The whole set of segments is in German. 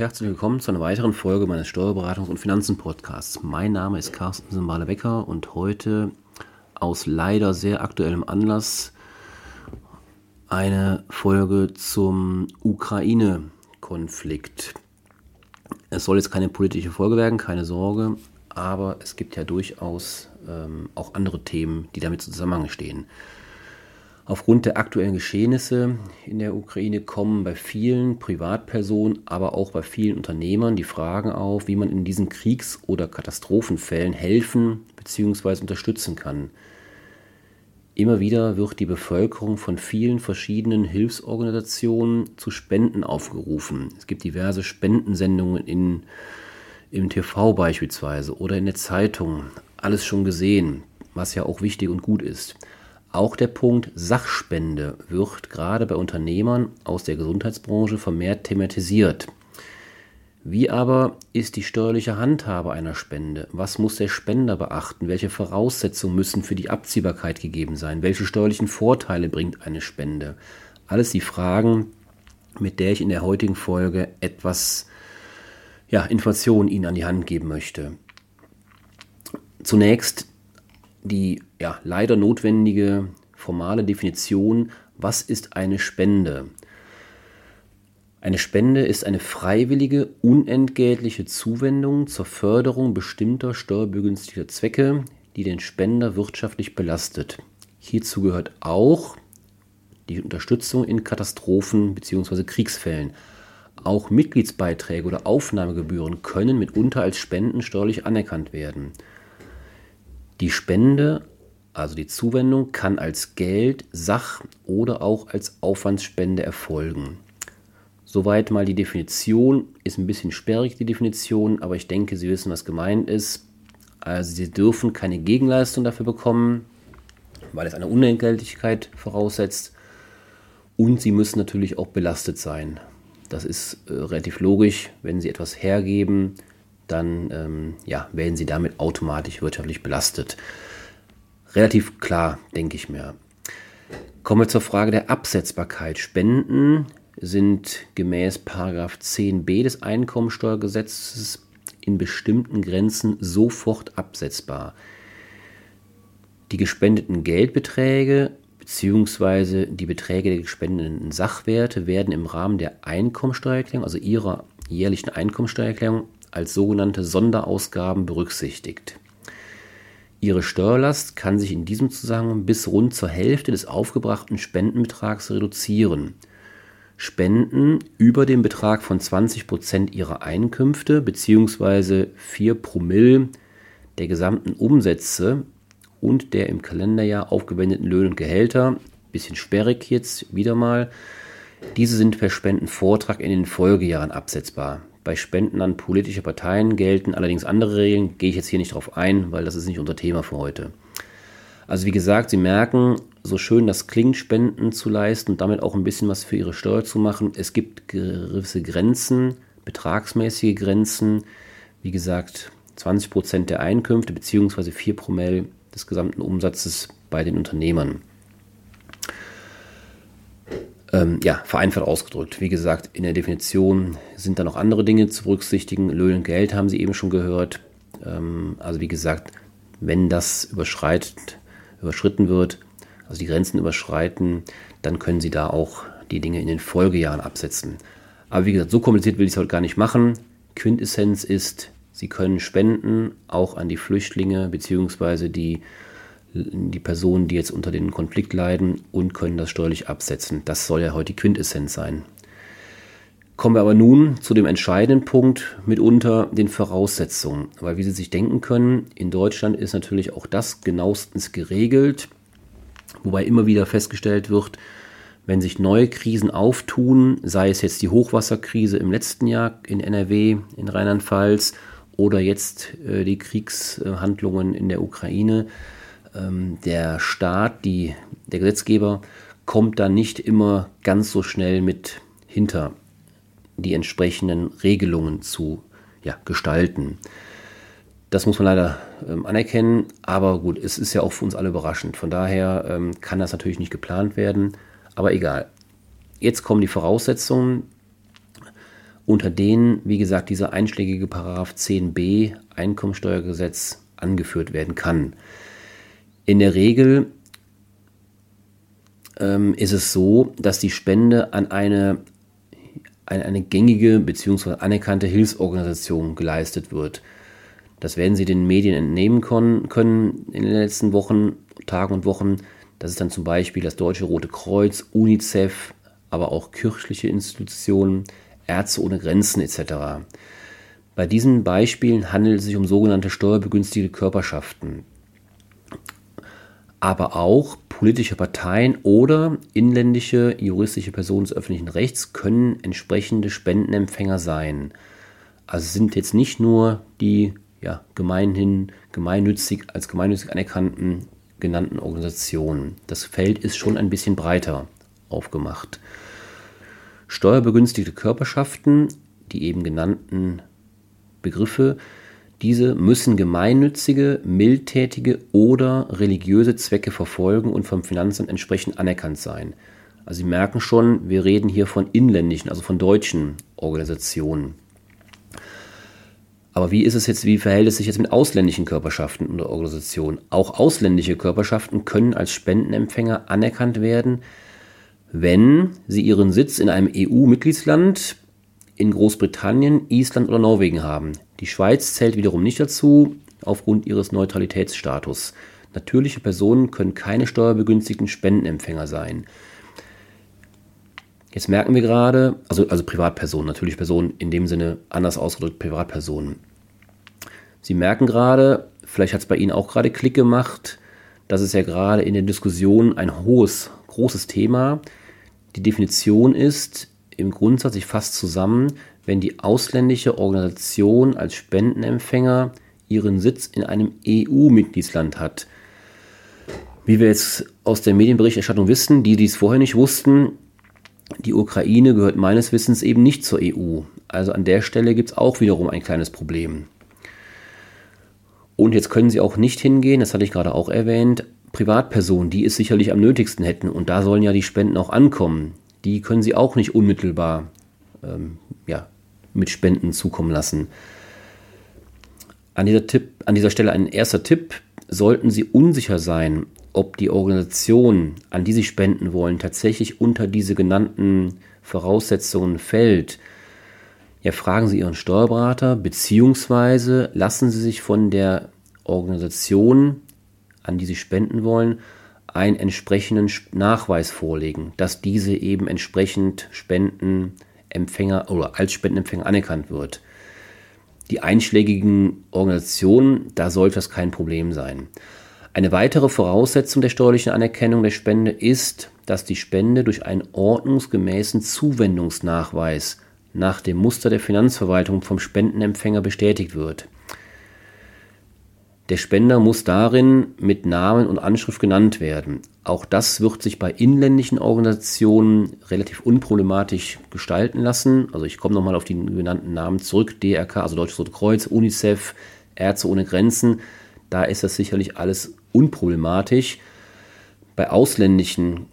Herzlich willkommen zu einer weiteren Folge meines Steuerberatungs- und Finanzen-Podcasts. Mein Name ist Carsten Simbale-Becker und heute aus leider sehr aktuellem Anlass eine Folge zum Ukraine-Konflikt. Es soll jetzt keine politische Folge werden, keine Sorge, aber es gibt ja durchaus ähm, auch andere Themen, die damit zusammenstehen. Aufgrund der aktuellen Geschehnisse in der Ukraine kommen bei vielen Privatpersonen, aber auch bei vielen Unternehmern die Fragen auf, wie man in diesen Kriegs- oder Katastrophenfällen helfen bzw. unterstützen kann. Immer wieder wird die Bevölkerung von vielen verschiedenen Hilfsorganisationen zu Spenden aufgerufen. Es gibt diverse Spendensendungen in, im TV beispielsweise oder in der Zeitung. Alles schon gesehen, was ja auch wichtig und gut ist. Auch der Punkt Sachspende wird gerade bei Unternehmern aus der Gesundheitsbranche vermehrt thematisiert. Wie aber ist die steuerliche Handhabe einer Spende? Was muss der Spender beachten? Welche Voraussetzungen müssen für die Abziehbarkeit gegeben sein? Welche steuerlichen Vorteile bringt eine Spende? Alles die Fragen, mit der ich in der heutigen Folge etwas ja, Informationen Ihnen an die Hand geben möchte. Zunächst die ja, leider notwendige formale Definition, was ist eine Spende? Eine Spende ist eine freiwillige, unentgeltliche Zuwendung zur Förderung bestimmter steuerbegünstigter Zwecke, die den Spender wirtschaftlich belastet. Hierzu gehört auch die Unterstützung in Katastrophen bzw. Kriegsfällen. Auch Mitgliedsbeiträge oder Aufnahmegebühren können mitunter als Spenden steuerlich anerkannt werden. Die Spende, also die Zuwendung, kann als Geld, Sach- oder auch als Aufwandsspende erfolgen. Soweit mal die Definition. Ist ein bisschen sperrig, die Definition, aber ich denke, Sie wissen, was gemeint ist. Also Sie dürfen keine Gegenleistung dafür bekommen, weil es eine Unentgeltlichkeit voraussetzt. Und Sie müssen natürlich auch belastet sein. Das ist äh, relativ logisch. Wenn Sie etwas hergeben, dann ähm, ja, werden sie damit automatisch wirtschaftlich belastet. Relativ klar, denke ich mir. Kommen wir zur Frage der Absetzbarkeit. Spenden sind gemäß 10b des Einkommensteuergesetzes in bestimmten Grenzen sofort absetzbar. Die gespendeten Geldbeträge bzw. die Beträge der gespendeten Sachwerte werden im Rahmen der Einkommensteuererklärung, also ihrer jährlichen Einkommensteuererklärung, als sogenannte Sonderausgaben berücksichtigt. Ihre Steuerlast kann sich in diesem Zusammenhang bis rund zur Hälfte des aufgebrachten Spendenbetrags reduzieren. Spenden über den Betrag von 20% ihrer Einkünfte bzw. 4 Promille der gesamten Umsätze und der im Kalenderjahr aufgewendeten Löhne und Gehälter, bisschen sperrig jetzt wieder mal, diese sind per Spendenvortrag in den Folgejahren absetzbar. Bei Spenden an politische Parteien gelten allerdings andere Regeln, gehe ich jetzt hier nicht drauf ein, weil das ist nicht unser Thema für heute. Also wie gesagt, Sie merken, so schön das klingt, Spenden zu leisten und damit auch ein bisschen was für Ihre Steuer zu machen. Es gibt gewisse Grenzen, betragsmäßige Grenzen. Wie gesagt, 20% der Einkünfte bzw. 4 Promille des gesamten Umsatzes bei den Unternehmern. Ähm, ja, vereinfacht ausgedrückt. Wie gesagt, in der Definition sind da noch andere Dinge zu berücksichtigen. Löhne und Geld haben Sie eben schon gehört. Ähm, also wie gesagt, wenn das überschreitet, überschritten wird, also die Grenzen überschreiten, dann können Sie da auch die Dinge in den Folgejahren absetzen. Aber wie gesagt, so kompliziert will ich es heute gar nicht machen. Quintessenz ist, Sie können spenden, auch an die Flüchtlinge bzw. die die Personen, die jetzt unter den Konflikt leiden und können das steuerlich absetzen. Das soll ja heute die Quintessenz sein. Kommen wir aber nun zu dem entscheidenden Punkt, mitunter den Voraussetzungen. Weil wie Sie sich denken können, in Deutschland ist natürlich auch das genauestens geregelt, wobei immer wieder festgestellt wird, wenn sich neue Krisen auftun, sei es jetzt die Hochwasserkrise im letzten Jahr in NRW, in Rheinland-Pfalz oder jetzt äh, die Kriegshandlungen in der Ukraine, der Staat, die, der Gesetzgeber, kommt da nicht immer ganz so schnell mit hinter die entsprechenden Regelungen zu ja, gestalten. Das muss man leider ähm, anerkennen, aber gut, es ist ja auch für uns alle überraschend. Von daher ähm, kann das natürlich nicht geplant werden, aber egal. Jetzt kommen die Voraussetzungen unter denen, wie gesagt, dieser einschlägige Paragraph 10b Einkommensteuergesetz angeführt werden kann. In der Regel ähm, ist es so, dass die Spende an eine, eine, eine gängige bzw. anerkannte Hilfsorganisation geleistet wird. Das werden Sie den Medien entnehmen können in den letzten Wochen, Tagen und Wochen. Das ist dann zum Beispiel das Deutsche Rote Kreuz, UNICEF, aber auch kirchliche Institutionen, Ärzte ohne Grenzen etc. Bei diesen Beispielen handelt es sich um sogenannte steuerbegünstigte Körperschaften, aber auch politische Parteien oder inländische juristische Personen des öffentlichen Rechts können entsprechende Spendenempfänger sein. Also sind jetzt nicht nur die ja, gemeinhin gemeinnützig als gemeinnützig anerkannten genannten Organisationen. Das Feld ist schon ein bisschen breiter aufgemacht. Steuerbegünstigte Körperschaften, die eben genannten Begriffe, diese müssen gemeinnützige, mildtätige oder religiöse Zwecke verfolgen und vom Finanzamt entsprechend anerkannt sein. Also Sie merken schon, wir reden hier von inländischen, also von deutschen Organisationen. Aber wie ist es jetzt, wie verhält es sich jetzt mit ausländischen Körperschaften und Organisationen? Auch ausländische Körperschaften können als Spendenempfänger anerkannt werden, wenn sie ihren Sitz in einem EU-Mitgliedsland, in Großbritannien, Island oder Norwegen haben. Die Schweiz zählt wiederum nicht dazu, aufgrund ihres Neutralitätsstatus. Natürliche Personen können keine steuerbegünstigten Spendenempfänger sein. Jetzt merken wir gerade, also, also Privatpersonen, natürlich Personen in dem Sinne anders ausgedrückt, Privatpersonen. Sie merken gerade, vielleicht hat es bei Ihnen auch gerade Klick gemacht, dass es ja gerade in der Diskussion ein hohes, großes Thema. Die Definition ist im Grundsatz, ich fasse zusammen, wenn die ausländische Organisation als Spendenempfänger ihren Sitz in einem EU-Mitgliedsland hat. Wie wir jetzt aus der Medienberichterstattung wissen, die dies vorher nicht wussten, die Ukraine gehört meines Wissens eben nicht zur EU. Also an der Stelle gibt es auch wiederum ein kleines Problem. Und jetzt können Sie auch nicht hingehen, das hatte ich gerade auch erwähnt, Privatpersonen, die es sicherlich am nötigsten hätten, und da sollen ja die Spenden auch ankommen, die können Sie auch nicht unmittelbar ähm, ja, mit Spenden zukommen lassen. An dieser, Tipp, an dieser Stelle ein erster Tipp, sollten Sie unsicher sein, ob die Organisation, an die Sie spenden wollen, tatsächlich unter diese genannten Voraussetzungen fällt, ja, fragen Sie Ihren Steuerberater, beziehungsweise lassen Sie sich von der Organisation, an die Sie spenden wollen, einen entsprechenden Nachweis vorlegen, dass diese eben entsprechend Spendenempfänger oder als Spendenempfänger anerkannt wird. Die einschlägigen Organisationen, da sollte das kein Problem sein. Eine weitere Voraussetzung der steuerlichen Anerkennung der Spende ist, dass die Spende durch einen ordnungsgemäßen Zuwendungsnachweis nach dem Muster der Finanzverwaltung vom Spendenempfänger bestätigt wird. Der Spender muss darin mit Namen und Anschrift genannt werden. Auch das wird sich bei inländischen Organisationen relativ unproblematisch gestalten lassen. Also ich komme nochmal auf die genannten Namen zurück. DRK, also Deutsches Rote Kreuz, UNICEF, Ärzte ohne Grenzen. Da ist das sicherlich alles unproblematisch. Bei ausländischen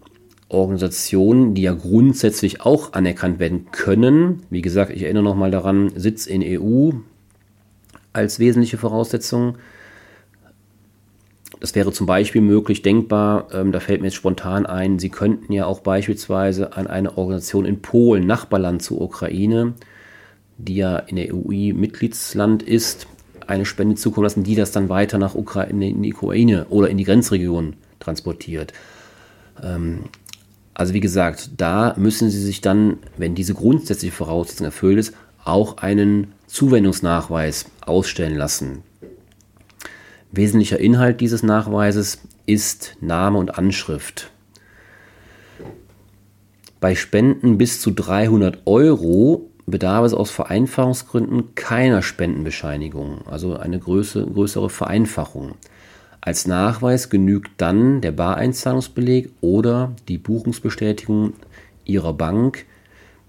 Organisationen, die ja grundsätzlich auch anerkannt werden können, wie gesagt, ich erinnere nochmal daran, Sitz in EU als wesentliche Voraussetzung. Das wäre zum Beispiel möglich, denkbar, ähm, da fällt mir jetzt spontan ein, Sie könnten ja auch beispielsweise an eine Organisation in Polen, Nachbarland zur Ukraine, die ja in der EU Mitgliedsland ist, eine Spende zukommen lassen, die das dann weiter nach Ukraine, in die Ukraine oder in die Grenzregion transportiert. Ähm, also wie gesagt, da müssen Sie sich dann, wenn diese grundsätzliche Voraussetzung erfüllt ist, auch einen Zuwendungsnachweis ausstellen lassen. Wesentlicher Inhalt dieses Nachweises ist Name und Anschrift. Bei Spenden bis zu 300 Euro bedarf es aus Vereinfachungsgründen keiner Spendenbescheinigung, also eine größere, größere Vereinfachung. Als Nachweis genügt dann der Bareinzahlungsbeleg oder die Buchungsbestätigung Ihrer Bank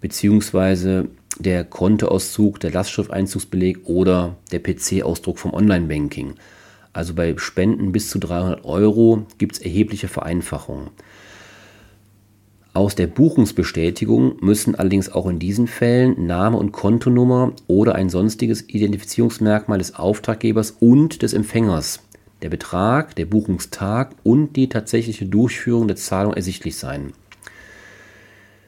bzw. der Kontoauszug, der Lastschrifteinzugsbeleg oder der PC-Ausdruck vom Online-Banking. Also bei Spenden bis zu 300 Euro gibt es erhebliche Vereinfachungen. Aus der Buchungsbestätigung müssen allerdings auch in diesen Fällen Name und Kontonummer oder ein sonstiges Identifizierungsmerkmal des Auftraggebers und des Empfängers, der Betrag, der Buchungstag und die tatsächliche Durchführung der Zahlung ersichtlich sein.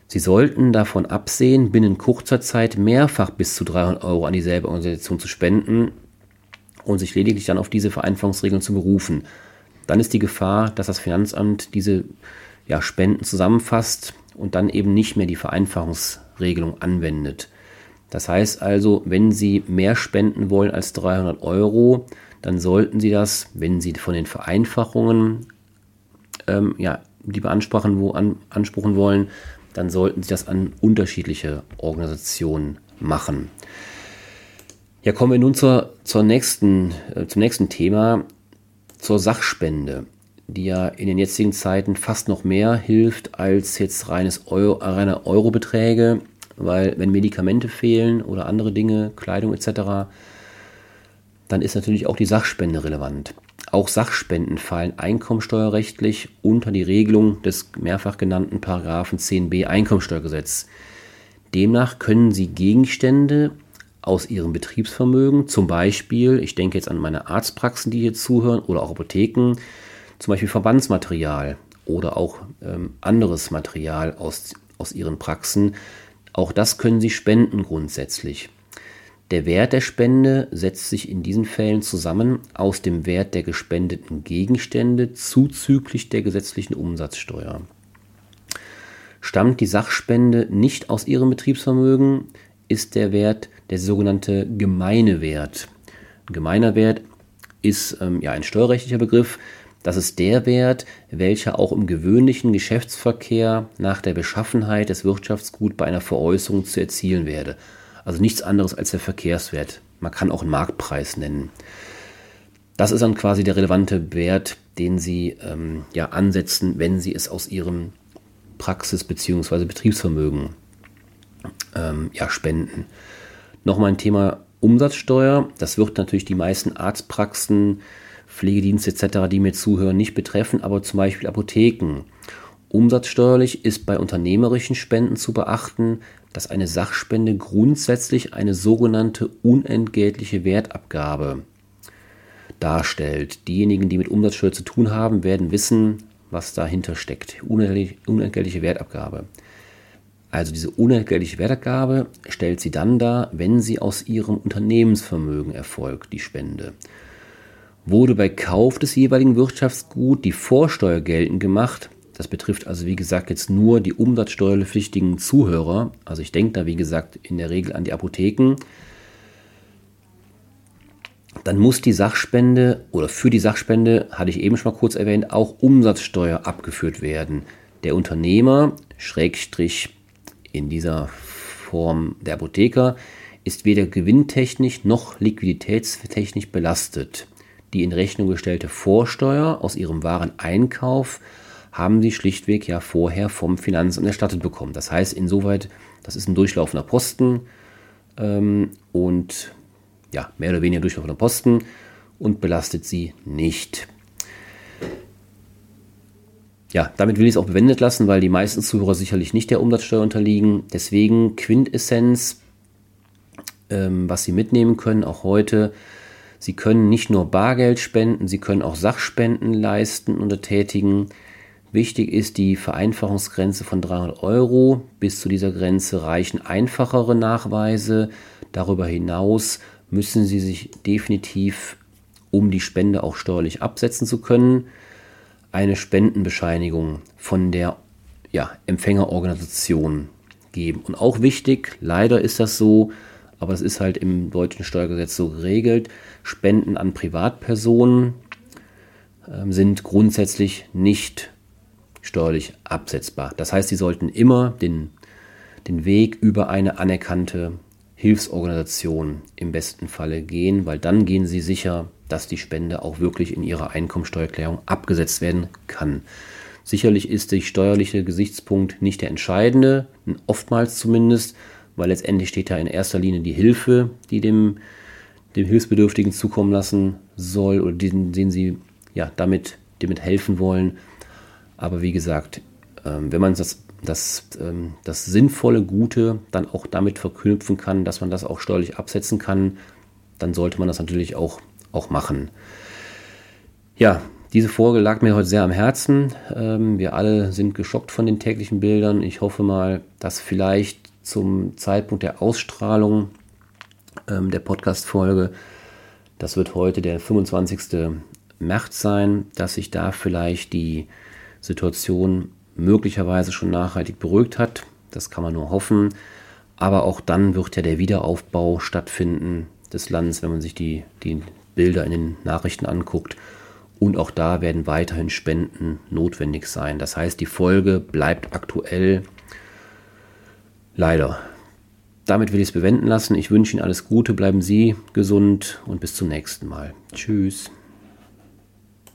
Sie sollten davon absehen, binnen kurzer Zeit mehrfach bis zu 300 Euro an dieselbe Organisation zu spenden und sich lediglich dann auf diese Vereinfachungsregeln zu berufen. Dann ist die Gefahr, dass das Finanzamt diese ja, Spenden zusammenfasst und dann eben nicht mehr die Vereinfachungsregelung anwendet. Das heißt also, wenn Sie mehr spenden wollen als 300 Euro, dann sollten Sie das, wenn Sie von den Vereinfachungen ähm, ja, die beanspruchen, wo an, wollen, dann sollten Sie das an unterschiedliche Organisationen machen. Ja, kommen wir nun zur, zur nächsten, äh, zum nächsten Thema, zur Sachspende, die ja in den jetzigen Zeiten fast noch mehr hilft als jetzt reines Euro, reine Eurobeträge, weil wenn Medikamente fehlen oder andere Dinge, Kleidung etc., dann ist natürlich auch die Sachspende relevant. Auch Sachspenden fallen einkommensteuerrechtlich unter die Regelung des mehrfach genannten Paragraphen 10b Einkommensteuergesetz. Demnach können Sie Gegenstände aus Ihrem Betriebsvermögen, zum Beispiel, ich denke jetzt an meine Arztpraxen, die hier zuhören, oder auch Apotheken, zum Beispiel Verbandsmaterial oder auch ähm, anderes Material aus, aus Ihren Praxen, auch das können Sie spenden grundsätzlich. Der Wert der Spende setzt sich in diesen Fällen zusammen aus dem Wert der gespendeten Gegenstände zuzüglich der gesetzlichen Umsatzsteuer. Stammt die Sachspende nicht aus ihrem Betriebsvermögen, ist der Wert der sogenannte gemeine Wert. Ein gemeiner Wert ist ähm, ja ein steuerrechtlicher Begriff. Das ist der Wert, welcher auch im gewöhnlichen Geschäftsverkehr nach der Beschaffenheit des Wirtschaftsguts bei einer Veräußerung zu erzielen werde. Also nichts anderes als der Verkehrswert. Man kann auch einen Marktpreis nennen. Das ist dann quasi der relevante Wert, den Sie ähm, ja, ansetzen, wenn Sie es aus Ihrem Praxis- bzw. Betriebsvermögen ähm, ja, spenden. Nochmal ein Thema Umsatzsteuer. Das wird natürlich die meisten Arztpraxen, Pflegedienste etc., die mir zuhören, nicht betreffen, aber zum Beispiel Apotheken. Umsatzsteuerlich ist bei unternehmerischen Spenden zu beachten, dass eine Sachspende grundsätzlich eine sogenannte unentgeltliche Wertabgabe darstellt. Diejenigen, die mit Umsatzsteuer zu tun haben, werden wissen, was dahinter steckt. Unentgeltliche Wertabgabe. Also diese unentgeltliche Wertabgabe stellt sie dann dar, wenn sie aus ihrem Unternehmensvermögen erfolgt, die Spende. Wurde bei Kauf des jeweiligen Wirtschaftsguts die Vorsteuer geltend gemacht, das betrifft also wie gesagt jetzt nur die umsatzsteuerpflichtigen Zuhörer. Also ich denke da wie gesagt in der Regel an die Apotheken. Dann muss die Sachspende oder für die Sachspende, hatte ich eben schon mal kurz erwähnt, auch Umsatzsteuer abgeführt werden. Der Unternehmer, Schrägstrich in dieser Form der Apotheker, ist weder gewinntechnisch noch liquiditätstechnisch belastet. Die in Rechnung gestellte Vorsteuer aus ihrem Wareneinkauf haben sie schlichtweg ja vorher vom Finanzamt erstattet bekommen. Das heißt, insoweit, das ist ein durchlaufender Posten ähm, und ja, mehr oder weniger durchlaufender Posten und belastet sie nicht. Ja, damit will ich es auch bewendet lassen, weil die meisten Zuhörer sicherlich nicht der Umsatzsteuer unterliegen. Deswegen Quintessenz, ähm, was Sie mitnehmen können, auch heute. Sie können nicht nur Bargeld spenden, Sie können auch Sachspenden leisten und tätigen. Wichtig ist die Vereinfachungsgrenze von 300 Euro. Bis zu dieser Grenze reichen einfachere Nachweise. Darüber hinaus müssen Sie sich definitiv, um die Spende auch steuerlich absetzen zu können, eine Spendenbescheinigung von der ja, Empfängerorganisation geben. Und auch wichtig, leider ist das so, aber es ist halt im deutschen Steuergesetz so geregelt, Spenden an Privatpersonen äh, sind grundsätzlich nicht steuerlich absetzbar. Das heißt, Sie sollten immer den, den Weg über eine anerkannte Hilfsorganisation im besten Falle gehen, weil dann gehen Sie sicher, dass die Spende auch wirklich in Ihrer Einkommensteuererklärung abgesetzt werden kann. Sicherlich ist der steuerliche Gesichtspunkt nicht der entscheidende, oftmals zumindest, weil letztendlich steht da in erster Linie die Hilfe, die dem, dem Hilfsbedürftigen zukommen lassen soll oder den, den Sie ja, damit, damit helfen wollen. Aber wie gesagt, ähm, wenn man das das, ähm, das sinnvolle, Gute dann auch damit verknüpfen kann, dass man das auch steuerlich absetzen kann, dann sollte man das natürlich auch, auch machen. Ja, diese Folge lag mir heute sehr am Herzen. Ähm, wir alle sind geschockt von den täglichen Bildern. Ich hoffe mal, dass vielleicht zum Zeitpunkt der Ausstrahlung ähm, der Podcast-Folge, das wird heute der 25. März sein, dass sich da vielleicht die Situation möglicherweise schon nachhaltig beruhigt hat. Das kann man nur hoffen. Aber auch dann wird ja der Wiederaufbau stattfinden des Landes, wenn man sich die, die Bilder in den Nachrichten anguckt. Und auch da werden weiterhin Spenden notwendig sein. Das heißt, die Folge bleibt aktuell. Leider. Damit will ich es bewenden lassen. Ich wünsche Ihnen alles Gute, bleiben Sie gesund und bis zum nächsten Mal. Tschüss.